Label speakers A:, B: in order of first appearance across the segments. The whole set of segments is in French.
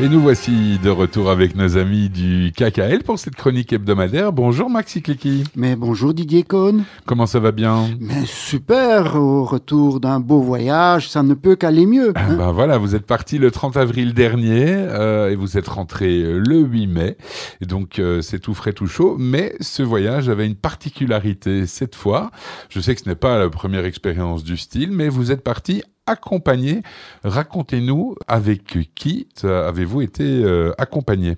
A: Et nous voici de retour avec nos amis du KKL pour cette chronique hebdomadaire. Bonjour Maxi Clicky.
B: Mais bonjour Didier Cohn.
A: Comment ça va bien?
B: Mais super, au retour d'un beau voyage, ça ne peut qu'aller mieux.
A: hein ben voilà, vous êtes parti le 30 avril dernier euh, et vous êtes rentré le 8 mai. Et donc euh, c'est tout frais, tout chaud. Mais ce voyage avait une particularité cette fois. Je sais que ce n'est pas la première expérience du style, mais vous êtes parti accompagné. Racontez-nous avec qui avez-vous été euh, accompagné?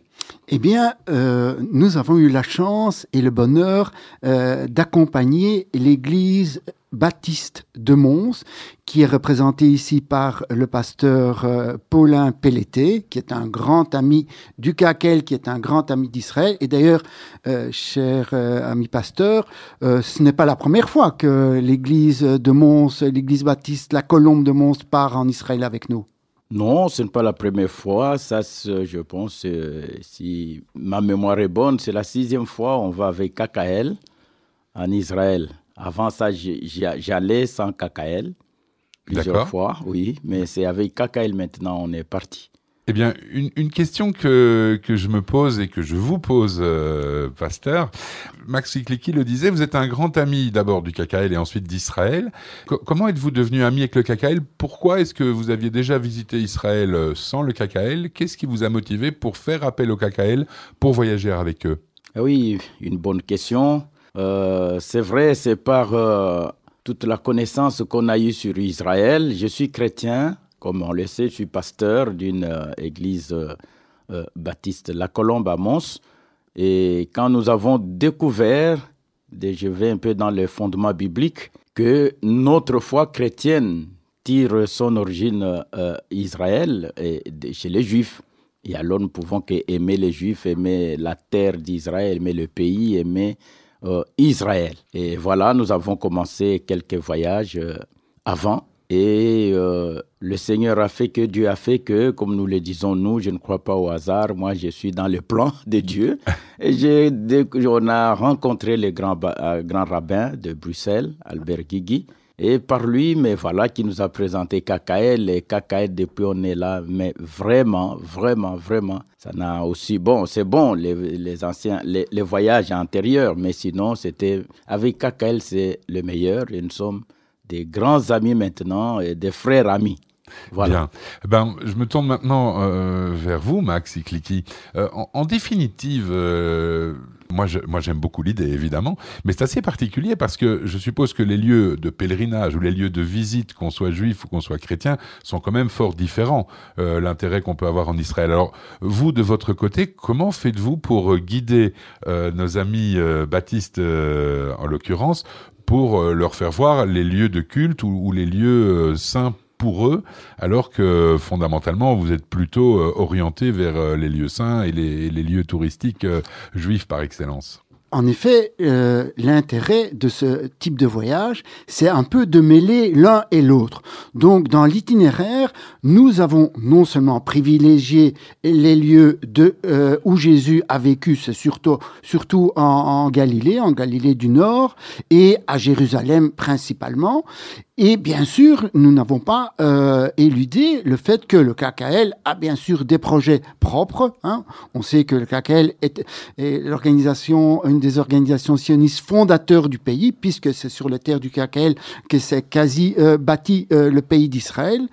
B: Eh bien, euh, nous avons eu la chance et le bonheur euh, d'accompagner l'Église baptiste de Mons, qui est représentée ici par le pasteur euh, Paulin Pelleté, qui est un grand ami du Kakel, qui est un grand ami d'Israël. Et d'ailleurs, euh, cher ami pasteur, ce n'est pas la première fois que l'église de Mons, l'église baptiste, la colombe de Mons part en Israël avec nous.
C: Non, ce n'est pas la première fois. Ça, je pense, euh, si ma mémoire est bonne, c'est la sixième fois on va avec KKL en Israël. Avant ça, j'allais sans KKL plusieurs fois, oui, mais c'est avec KKL maintenant on est parti.
A: Eh bien, une, question que, que je me pose et que je vous pose, euh, pasteur, Max Clicky le disait, vous êtes un grand ami d'abord du KKL et ensuite d'Israël. Co comment êtes-vous devenu ami avec le KKL? Pourquoi est-ce que vous aviez déjà visité Israël euh, sans le KKL? Qu'est-ce qui vous a motivé pour faire appel au KKL pour voyager avec eux?
C: Oui, une bonne question. Euh, c'est vrai, c'est par toute la connaissance qu'on a eue sur Israël. Je suis chrétien, comme on le sait, je suis pasteur d'une euh, église baptiste, la Colombe à Mons. Et quand nous avons découvert, je vais un peu dans les fondements bibliques, que notre foi chrétienne tire son origine Israël et chez les Juifs. Et alors nous pouvons aimer les Juifs, aimer la terre d'Israël, aimer le pays, aimer euh, Israël. Et voilà, nous avons commencé quelques voyages euh, avant. Et euh, le Seigneur a fait que Dieu a fait que, comme nous le disons nous, je ne crois pas au hasard. Moi, je suis dans le plan de Dieu. Et j'ai, on a rencontré le grand, grand rabbin de Bruxelles, Albert Guigui. Et par lui, mais voilà, qui nous a présenté KKL. Et KKL, depuis on est là, mais vraiment, vraiment, vraiment, ça n'a aussi, bon, c'est bon, les, les anciens, les, les, voyages antérieurs, mais sinon, c'était, avec KKL, c'est le meilleur. Et nous sommes des grands amis maintenant et des frères amis. Voilà.
A: Bien. Ben, je me tourne maintenant euh, vers vous, Max Clicky. Euh, en, en, définitive, euh, moi, moi, j'aime beaucoup l'idée, évidemment, mais c'est assez particulier parce que je suppose que les lieux de pèlerinage ou les lieux de visite, qu'on soit juif ou qu'on soit chrétien, sont quand même fort différents. Euh, L'intérêt qu'on peut avoir en Israël. Alors, vous, de votre côté, comment faites-vous pour guider nos amis baptistes, en l'occurrence, pour leur faire voir les lieux de culte ou, les lieux saints pour eux, alors que fondamentalement, vous êtes plutôt euh, orienté vers euh, les lieux saints et les, lieux touristiques euh, juifs par excellence.
B: En effet, euh, l'intérêt de ce type de voyage, c'est un peu de mêler l'un et l'autre. Donc, dans l'itinéraire, nous avons non seulement privilégié les lieux de, euh, où Jésus a vécu, c'est surtout, en Galilée, en Galilée du Nord, et à Jérusalem principalement. Et bien sûr, nous n'avons pas euh, éludé le fait que le KKL a bien sûr des projets propres. Hein. On sait que le KKL est, est l'organisation, une des organisations sionistes fondateurs du pays, puisque c'est sur les terres du KKL que s'est quasi euh, bâti euh, le pays d'Israël.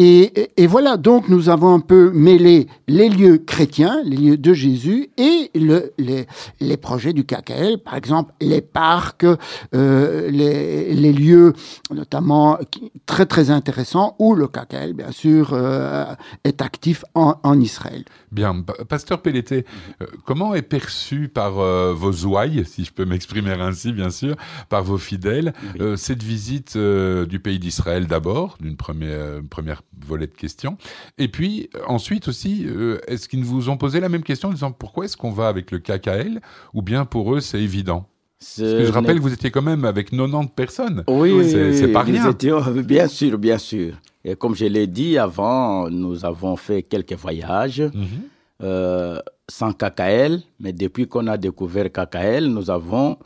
B: Et, voilà, donc nous avons un peu mêlé les lieux chrétiens, les lieux de Jésus, et le, les, les, projets du KKL, par exemple les parcs, euh, les, les, lieux notamment très très intéressants, où le KKL, bien sûr, euh, est actif en, en, Israël.
A: Bien, Pasteur Pelleté, euh, comment est perçu par vos ouailles, si je peux m'exprimer ainsi, bien sûr, par vos fidèles, oui. cette visite du pays d'Israël d'abord, d'une première, première volet de questions. Et puis, ensuite aussi, euh, est-ce qu'ils vous ont posé la même question en disant pourquoi est-ce qu'on va avec le KKL Ou bien pour eux, c'est évident? Parce que je rappelle que vous étiez quand même avec 90 personnes.
C: Oui,
A: c'est pas rien.
C: Étions, bien sûr, bien sûr. Et comme je l'ai dit avant, nous avons fait quelques voyages mm -hmm. euh, sans KKL, mais depuis qu'on a découvert KKL, nous avons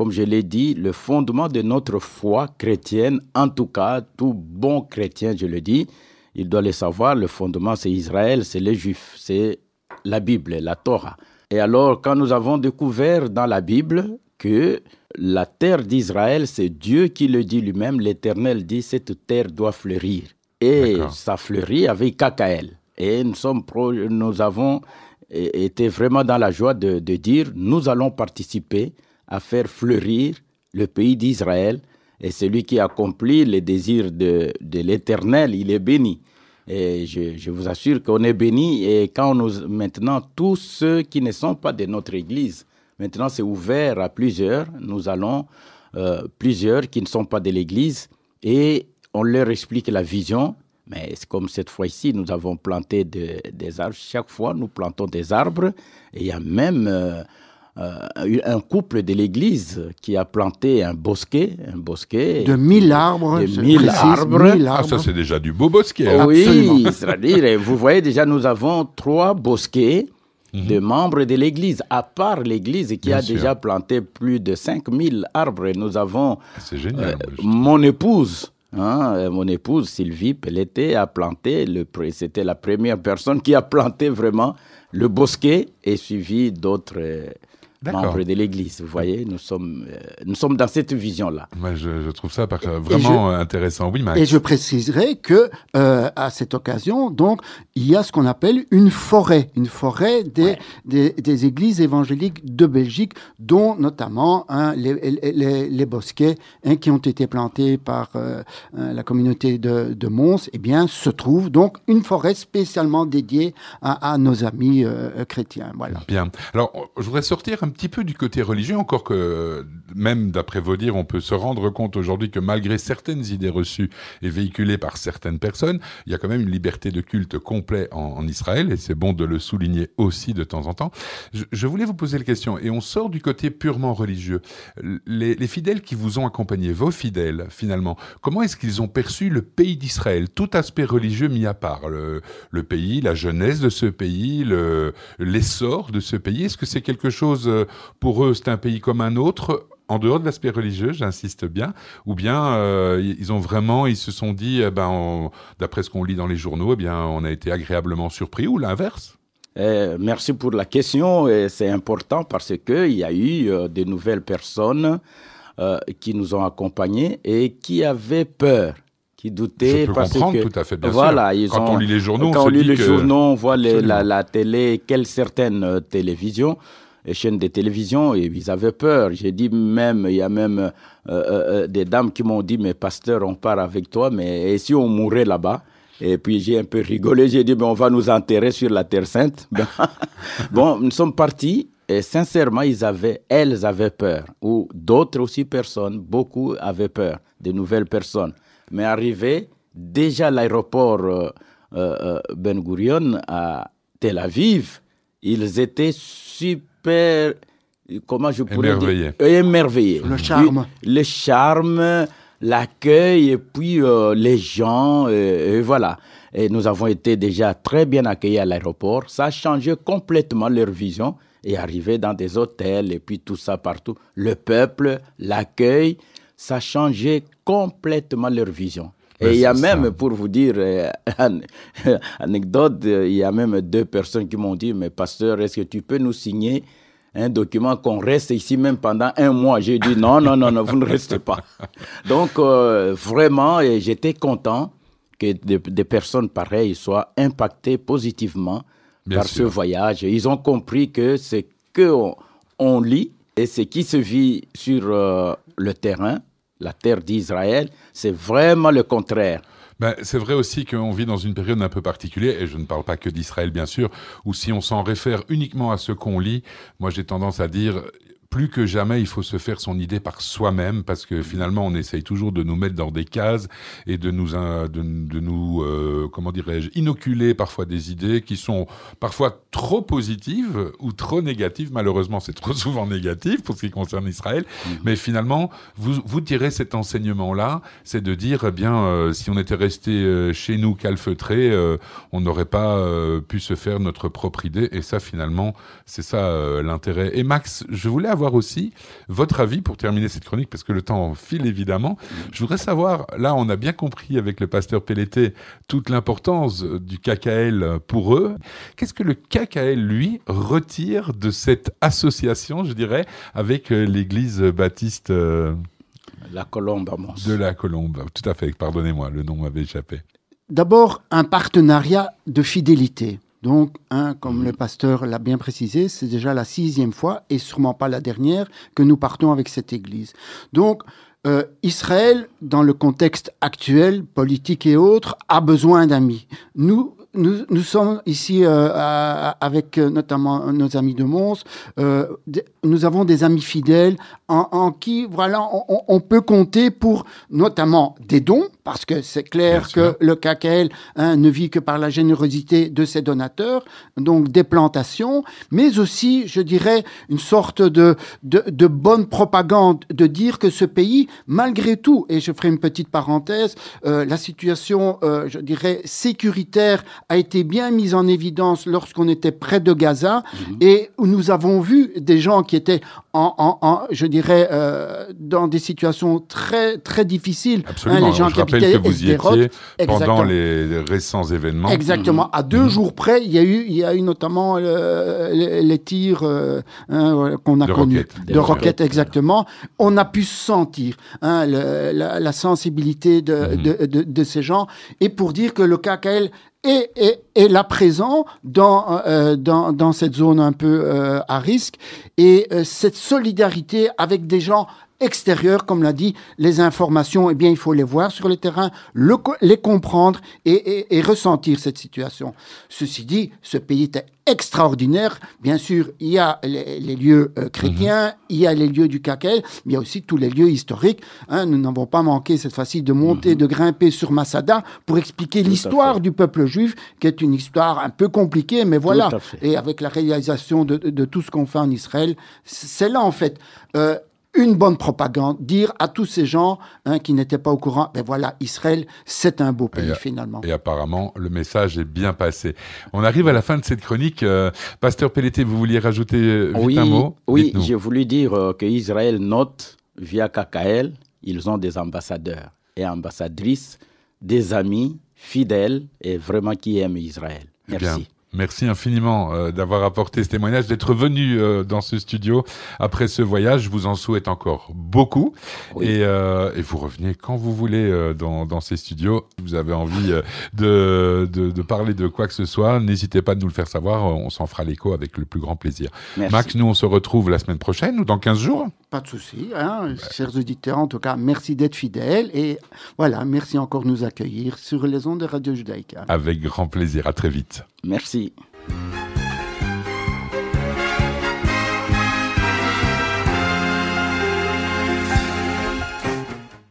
C: comme je l'ai dit, le fondement de notre foi chrétienne, en tout cas, tout bon chrétien, je le dis, il doit le savoir, le fondement c'est Israël, c'est les Juifs, c'est la Bible, la Torah. Et alors, quand nous avons découvert dans la Bible que la terre d'Israël, c'est Dieu qui le dit lui-même, l'Éternel dit, cette terre doit fleurir. Et ça fleurit avec Kakaël. Et nous, sommes nous avons été vraiment dans la joie de, dire, nous allons participer à faire fleurir le pays d'Israël. Et celui qui accomplit les désirs de, de l'Éternel, il est béni. Et je, vous assure qu'on est béni. Et quand nous, maintenant, tous ceux qui ne sont pas de notre Église, maintenant c'est ouvert à plusieurs. Nous allons, euh, plusieurs qui ne sont pas de l'Église, et on leur explique la vision. Mais c'est comme cette fois-ci, nous avons planté des arbres. Chaque fois, nous plantons des arbres. Et il y a même euh, un couple de l'église qui a planté un bosquet, un bosquet
B: de mille arbres,
C: de mille arbres.
A: Ah, ça c'est déjà du beau bosquet.
C: Hein. Oui, c'est-à-dire, vous voyez déjà, nous avons trois bosquets mhm. de membres de l'église, à part l'église qui a déjà planté plus de 5000 arbres. Nous avons
A: c'est génial,
C: euh, mon épouse. Hein, euh, mon épouse Sylvie Pelleté a planté, c'était la première personne qui a planté vraiment le bosquet et suivi d'autres membre de l'Église. Vous voyez, nous sommes, euh, nous sommes dans cette vision-là.
A: Moi, je, je, trouve ça vraiment intéressant. Oui, Max.
B: Et je préciserai que euh, à cette occasion, donc, il y a ce qu'on appelle une forêt, une forêt des, des, des, églises évangéliques de Belgique, dont notamment hein, les, les, les, bosquets hein, qui ont été plantés par euh, euh, la communauté de, de Mons, eh bien, se trouve donc une forêt spécialement dédiée à, à nos amis euh, chrétiens. Voilà.
A: Bien. Alors, je voudrais sortir un un petit peu du côté religieux, encore que même d'après vos dires, on peut se rendre compte aujourd'hui que malgré certaines idées reçues et véhiculées par certaines personnes, il y a quand même une liberté de culte complet en, Israël, et c'est bon de le souligner aussi de temps en temps. Je, voulais vous poser la question, et on sort du côté purement religieux. Les, fidèles qui vous ont accompagné, vos fidèles finalement, comment est-ce qu'ils ont perçu le pays d'Israël, tout aspect religieux mis à part, le, le pays, la jeunesse de ce pays, l'essor de ce pays, est-ce que c'est quelque chose euh, pour eux, c'est un pays comme un autre, en dehors de l'aspect religieux, j'insiste bien, ou bien euh, ils ont vraiment, ils se sont dit, eh ben, d'après ce qu'on lit dans les journaux, eh bien, on a été agréablement surpris, ou l'inverse
C: eh, merci pour la question. C'est important parce qu'il y a eu euh, de nouvelles personnes euh, qui nous ont accompagnés et qui avaient peur qui doutaient.
A: Je peux
C: parce
A: comprendre
C: que,
A: tout à fait, bien
C: voilà,
A: sûr. quand on lit les journaux,
C: quand
A: on,
C: lit
A: les
C: journaux, on voit la, la, télé, quelles certaines télévisions chaînes de télévision et ils avaient peur. J'ai dit même, il y a même euh, euh, euh, des dames qui m'ont dit, mais pasteur, on part avec toi, mais si on mourait là-bas? Et puis j'ai un peu rigolé, j'ai dit, mais on va nous enterrer sur la Terre Sainte. bon, nous sommes partis et sincèrement, ils avaient, elles avaient peur, ou d'autres aussi personnes, beaucoup avaient peur, de nouvelles personnes. Mais arrivé déjà l'aéroport Ben Gurion à Tel Aviv, ils étaient super comment je pourrais
A: émerveillé.
C: dire émerveillé.
B: Le charme.
C: Le, charme, l'accueil et puis euh, les gens, et, voilà. Et nous avons été déjà très bien accueillis à l'aéroport. Ça a changé complètement leur vision et arrivé dans des hôtels et puis tout ça partout. Le peuple, l'accueil, ça a changé complètement leur vision. Et il y a même, pour vous dire, euh, anecdote, il y a même deux personnes qui m'ont dit, mais pasteur, est-ce que tu peux nous signer un document qu'on reste ici même pendant un mois? J'ai dit, non, non, non, non, vous ne restez pas. Donc, euh, vraiment, j'étais content que des, personnes pareilles soient impactées positivement par ce voyage. Ils ont compris que ce qu'on on lit et ce qui se vit sur euh, le terrain, la terre d'Israël, c'est vraiment le contraire.
A: Ben, c'est vrai aussi qu'on vit dans une période un peu particulière, et je ne parle pas que d'Israël bien sûr, où si on s'en réfère uniquement à ce qu'on lit, moi j'ai tendance à dire plus que jamais, il faut se faire son idée par soi-même parce que finalement, on essaye toujours de nous mettre dans des cases et de nous, de, de nous, euh, comment dirais-je, inoculer parfois des idées qui sont parfois trop positives ou trop négatives. Malheureusement, c'est trop souvent négatif pour ce qui concerne Israël. Mhm. Mais finalement, vous, vous tirez cet enseignement-là, c'est de dire, eh bien, euh, si on était resté euh, chez nous calfeutré, on n'aurait pas pu se faire notre propre idée. Et ça, finalement, c'est ça l'intérêt. Et Max, je voulais avoir savoir aussi votre avis pour terminer cette chronique, parce que le temps file évidemment. Je voudrais savoir, là, on a bien compris avec le pasteur Pelleté toute l'importance du KKL pour eux. Qu'est-ce que le KKL, lui, retire de cette association, je dirais, avec euh, l'église baptiste euh,
C: La Colombe à Mons.
A: de la Colombe? Tout à fait, pardonnez-moi, le nom m'avait échappé.
B: D'abord, un partenariat de fidélité. Donc, hein, comme le pasteur l'a bien précisé, c'est déjà la sixième fois et sûrement pas la dernière que nous partons avec cette Église. Donc, euh, Israël, dans le contexte actuel, politique et autres, a besoin d'amis. Nous, nous, nous sommes ici euh, à- avec euh, notamment nos amis de Mons. euh, nous avons des amis fidèles en, en qui, voilà, on peut compter pour notamment des dons, parce que c'est clair que le KKL hein, ne vit que par la générosité de ses donateurs, donc des plantations, mais aussi, je dirais, une sorte de, de, de bonne propagande, de dire que ce pays, malgré tout, et je ferai une petite parenthèse, euh, la situation, euh, je dirais, sécuritaire a été bien mise en évidence lorsqu'on était près de Gaza et où nous avons vu des gens qui étaient, en, en- en- je dirais, euh, dans des situations très, très difficiles. Hein,
A: Absolument.
B: les gens
A: je
B: qui
A: rappelle que vous y étiez pendant les, récents événements.
B: Exactement. À deux jours près, il y a eu, il y a eu notamment euh, les, tirs euh, hein, qu'on a
A: De
B: connus.
A: roquettes.
B: De roquettes, exactement. On a pu sentir hein, la, sensibilité de,
A: Mhm.
B: de, ces gens. Et pour dire que le KKL est, est, est là présent dans, euh, dans, dans cette zone un peu euh, à risque. Et euh, cette solidarité avec des gens extérieurs, comme l'a dit, les informations, eh bien, il faut les voir sur le terrain, le les comprendre et, et- et ressentir cette situation. Ceci dit, ce pays était extraordinaire. Bien sûr, il y a les, les lieux euh, chrétiens, il y a les lieux du KKL, mais il y a aussi tous les lieux historiques. hein. nous n'avons pas manqué cette fois-ci de monter, de grimper sur Masada pour expliquer l'histoire du peuple juif, qui est une histoire un peu compliquée, mais voilà. Et avec la réalisation de, de- de tout ce qu'on fait en Israël, c'est là en fait. euh, une bonne propagande, dire à tous ces gens hein, qui n'étaient pas au courant, ben voilà, Israël, c'est un beau pays
A: Et,
B: finalement.
A: Et apparemment, le message est bien passé. On arrive à la fin de cette chronique. Euh, Pasteur Pelleté, vous vouliez rajouter euh, vite
C: Oui,
A: un mot?
C: oui j'ai voulu dire euh, que Israël note via KKL, ils ont des ambassadeurs et ambassadrices, des amis fidèles et vraiment qui aiment Israël.
A: Bien, Merci. Infiniment euh, d'avoir apporté ce témoignage, d'être venu euh, dans ce studio après ce voyage. Je vous en souhaite encore beaucoup.
C: Oui.
A: Et, euh, et vous revenez quand vous voulez euh, dans, dans ces studios. Si vous avez envie euh, de, de, de parler de quoi que ce soit, n'hésitez pas à nous le faire savoir. On s'en fera l'écho avec le plus grand plaisir.
C: Merci.
A: Max, nous, on se retrouve la semaine prochaine ou dans 15 jours?
B: Pas de souci, hein, chers auditeurs, en tout cas, merci d'être fidèles et voilà, merci encore de nous accueillir sur les ondes de Radio Judaïka.
A: Avec grand plaisir. À très vite.
C: Merci.